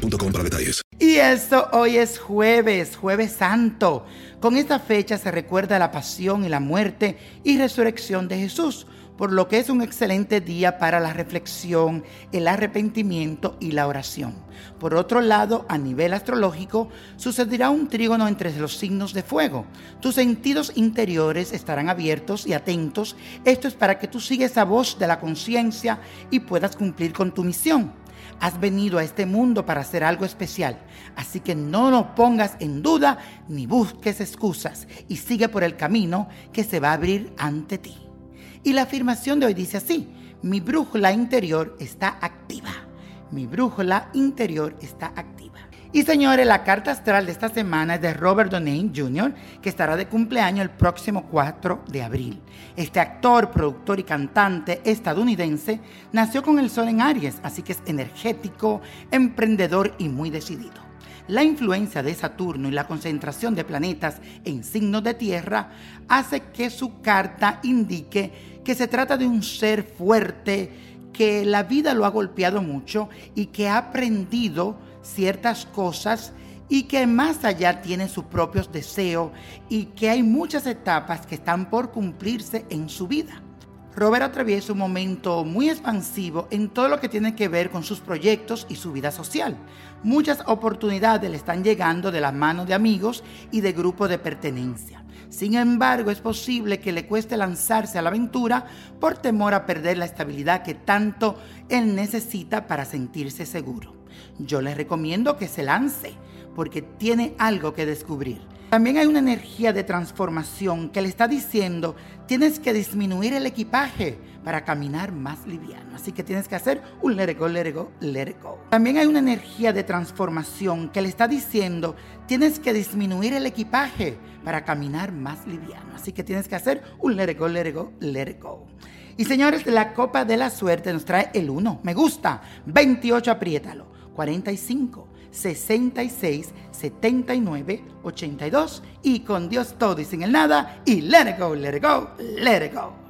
para detalles. Y esto hoy es jueves, jueves santo. Con esta fecha se recuerda la pasión y la muerte y resurrección de Jesús, por lo que es un excelente día para la reflexión, el arrepentimiento y la oración. Por otro lado, a nivel astrológico, sucederá un trígono entre los signos de fuego. Tus sentidos interiores estarán abiertos y atentos. Esto es para que tú sigas esa voz de la conciencia y puedas cumplir con tu misión. Has venido a este mundo para hacer algo especial, así que no lo pongas en duda ni busques excusas y sigue por el camino que se va a abrir ante ti. Y la afirmación de hoy dice así, mi brújula interior está activa. Mi brújula interior está activa. Y señores, la carta astral de esta semana es de Robert Downey Jr., que estará de cumpleaños el próximo 4 de abril. Este actor, productor y cantante estadounidense nació con el sol en Aries, así que es energético, emprendedor y muy decidido. La influencia de Saturno y la concentración de planetas en signos de tierra hace que su carta indique que se trata de un ser fuerte, que la vida lo ha golpeado mucho y que ha aprendido ciertas cosas y que más allá tiene sus propios deseos y que hay muchas etapas que están por cumplirse en su vida. Robert atraviesa un momento muy expansivo en todo lo que tiene que ver con sus proyectos y su vida social. Muchas oportunidades le están llegando de la mano de amigos y de grupos de pertenencia. Sin embargo, es posible que le cueste lanzarse a la aventura por temor a perder la estabilidad que tanto él necesita para sentirse seguro. Yo les recomiendo que se lance porque tiene algo que descubrir. También hay una energía de transformación que le está diciendo, tienes que disminuir el equipaje para caminar más liviano. Así que tienes que hacer un let it go, let go, let go. También hay una energía de transformación que le está diciendo, tienes que disminuir el equipaje para caminar más liviano. Así que tienes que hacer un let it go, let go, let go. Y señores, la copa de la suerte nos trae el 1. Me gusta. 28, apriétalo. 45, 66, 79, 82 y con Dios todo y sin el nada y let it go, let it go, let it go.